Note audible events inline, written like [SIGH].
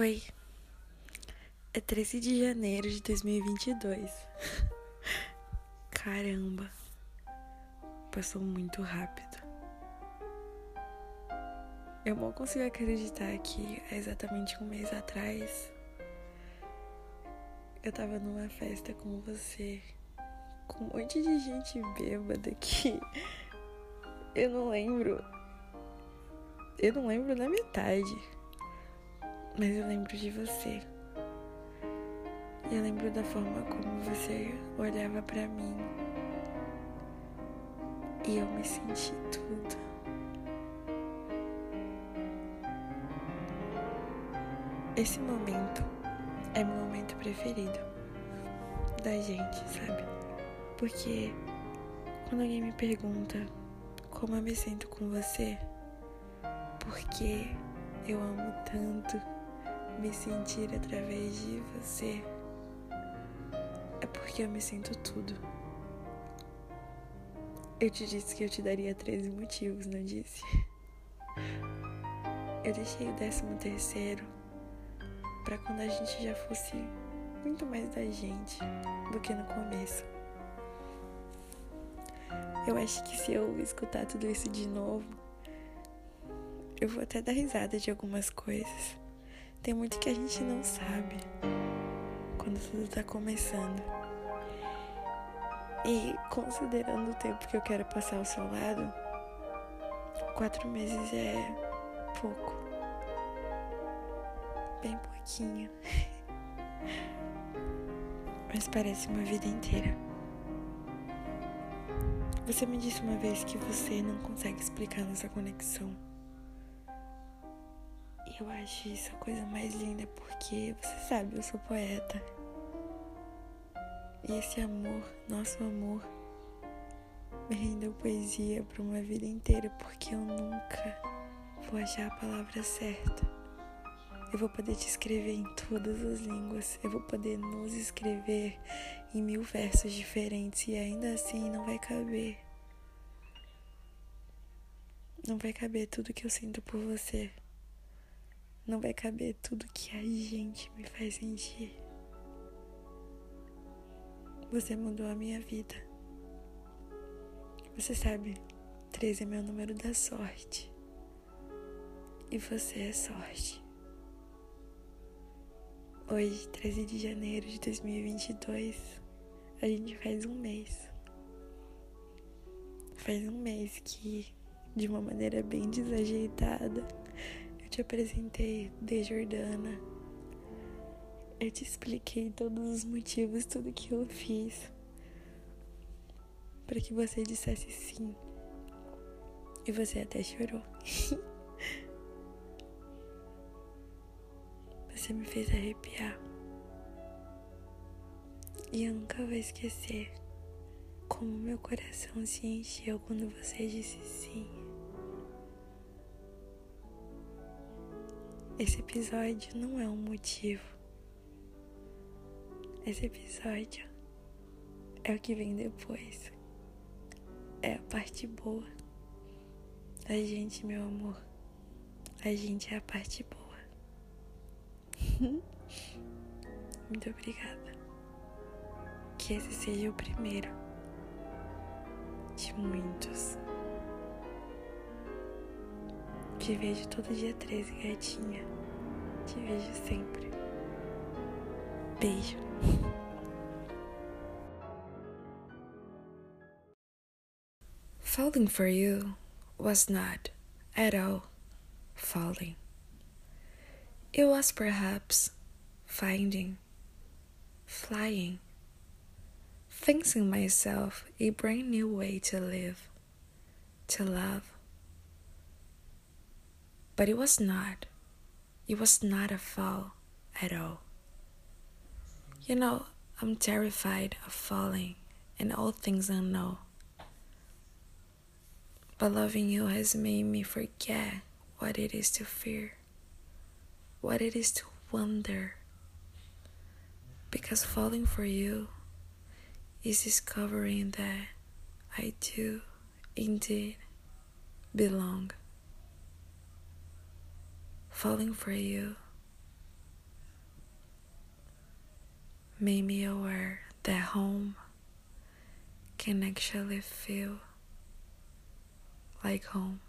Oi, é 13 de janeiro de 2022. [LAUGHS] Caramba, passou muito rápido. Eu mal consigo acreditar que há exatamente um mês atrás eu tava numa festa com você, com um monte de gente bêbada que [LAUGHS] eu não lembro. Eu não lembro na metade. Mas eu lembro de você. E eu lembro da forma como você olhava para mim. E eu me senti tudo. Esse momento é meu momento preferido da gente, sabe? Porque quando alguém me pergunta como eu me sinto com você, porque eu amo tanto me sentir através de você, é porque eu me sinto tudo. Eu te disse que eu te daria 13 motivos, não disse? Eu deixei o décimo terceiro para quando a gente já fosse muito mais da gente do que no começo. Eu acho que se eu escutar tudo isso de novo, eu vou até dar risada de algumas coisas. Tem muito que a gente não sabe quando tudo tá começando. E considerando o tempo que eu quero passar ao seu lado, quatro meses é pouco. Bem pouquinho. [LAUGHS] Mas parece uma vida inteira. Você me disse uma vez que você não consegue explicar nossa conexão. Eu acho isso a coisa mais linda porque você sabe, eu sou poeta. E esse amor, nosso amor, me rendeu poesia para uma vida inteira porque eu nunca vou achar a palavra certa. Eu vou poder te escrever em todas as línguas. Eu vou poder nos escrever em mil versos diferentes e ainda assim não vai caber. Não vai caber tudo que eu sinto por você. Não vai caber tudo que a gente me faz sentir. Você mudou a minha vida. Você sabe, 13 é meu número da sorte. E você é sorte. Hoje, 13 de janeiro de 2022, a gente faz um mês. Faz um mês que, de uma maneira bem desajeitada, te apresentei de Jordana. Eu te expliquei todos os motivos, tudo que eu fiz para que você dissesse sim. E você até chorou. [LAUGHS] Você me fez arrepiar. E eu nunca vou esquecer como meu coração se encheu quando você disse sim. Esse episódio não é um motivo. Esse episódio é o que vem depois. É a parte boa. A gente, meu amor. A gente é a parte boa. [LAUGHS] Muito obrigada. Que esse seja o primeiro de muitos. Te vejo todo dia 13, gatinha. Te vejo sempre. Beijo. Falling for you was not at all falling. It was perhaps finding, flying, fancying myself a brand new way to live, to love. But it was not, it was not a fall at all. You know, I'm terrified of falling and all things I know. But loving you has made me forget what it is to fear what it is to wonder. Because falling for you is discovering that I do indeed belong falling for you made me aware that home can actually feel like home.